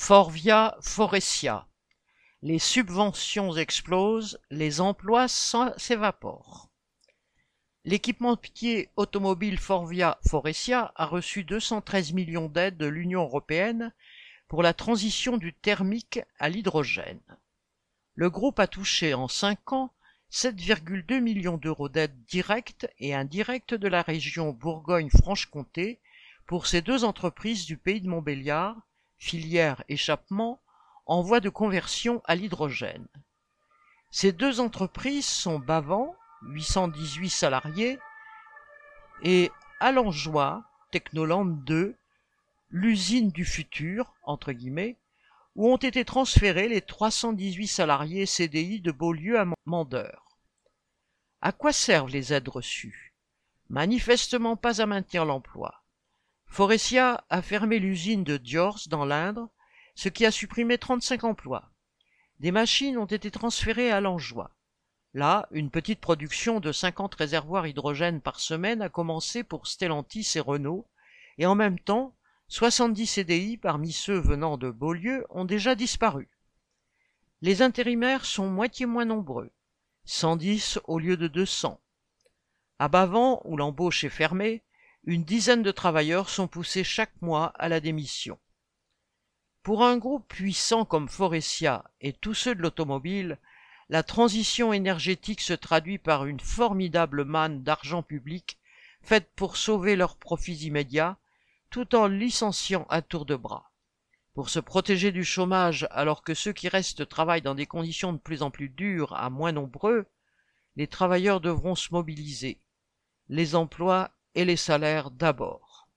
Forvia Forestia. Les subventions explosent, les emplois s'évaporent. L'équipementier automobile Forvia Forestia a reçu 213 millions d'aides de l'Union européenne pour la transition du thermique à l'hydrogène. Le groupe a touché en cinq ans 7,2 millions d'euros d'aides directes et indirectes de la région Bourgogne-Franche-Comté pour ces deux entreprises du pays de Montbéliard, filière échappement, en voie de conversion à l'hydrogène. Ces deux entreprises sont Bavant, 818 salariés, et Alangeois, Technoland 2, l'usine du futur, entre guillemets, où ont été transférés les 318 salariés CDI de Beaulieu à Mandeur. À quoi servent les aides reçues? Manifestement pas à maintenir l'emploi. Forestia a fermé l'usine de Diors dans l'Indre, ce qui a supprimé 35 emplois. Des machines ont été transférées à Langeois. Là, une petite production de 50 réservoirs hydrogène par semaine a commencé pour Stellantis et Renault, et en même temps, 70 CDI parmi ceux venant de Beaulieu ont déjà disparu. Les intérimaires sont moitié moins nombreux, 110 au lieu de 200. À Bavant, où l'embauche est fermée, une dizaine de travailleurs sont poussés chaque mois à la démission. Pour un groupe puissant comme Forestia et tous ceux de l'automobile, la transition énergétique se traduit par une formidable manne d'argent public faite pour sauver leurs profits immédiats, tout en licenciant à tour de bras. Pour se protéger du chômage alors que ceux qui restent travaillent dans des conditions de plus en plus dures à moins nombreux, les travailleurs devront se mobiliser. Les emplois et les salaires d'abord.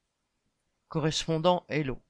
Correspondant Hello.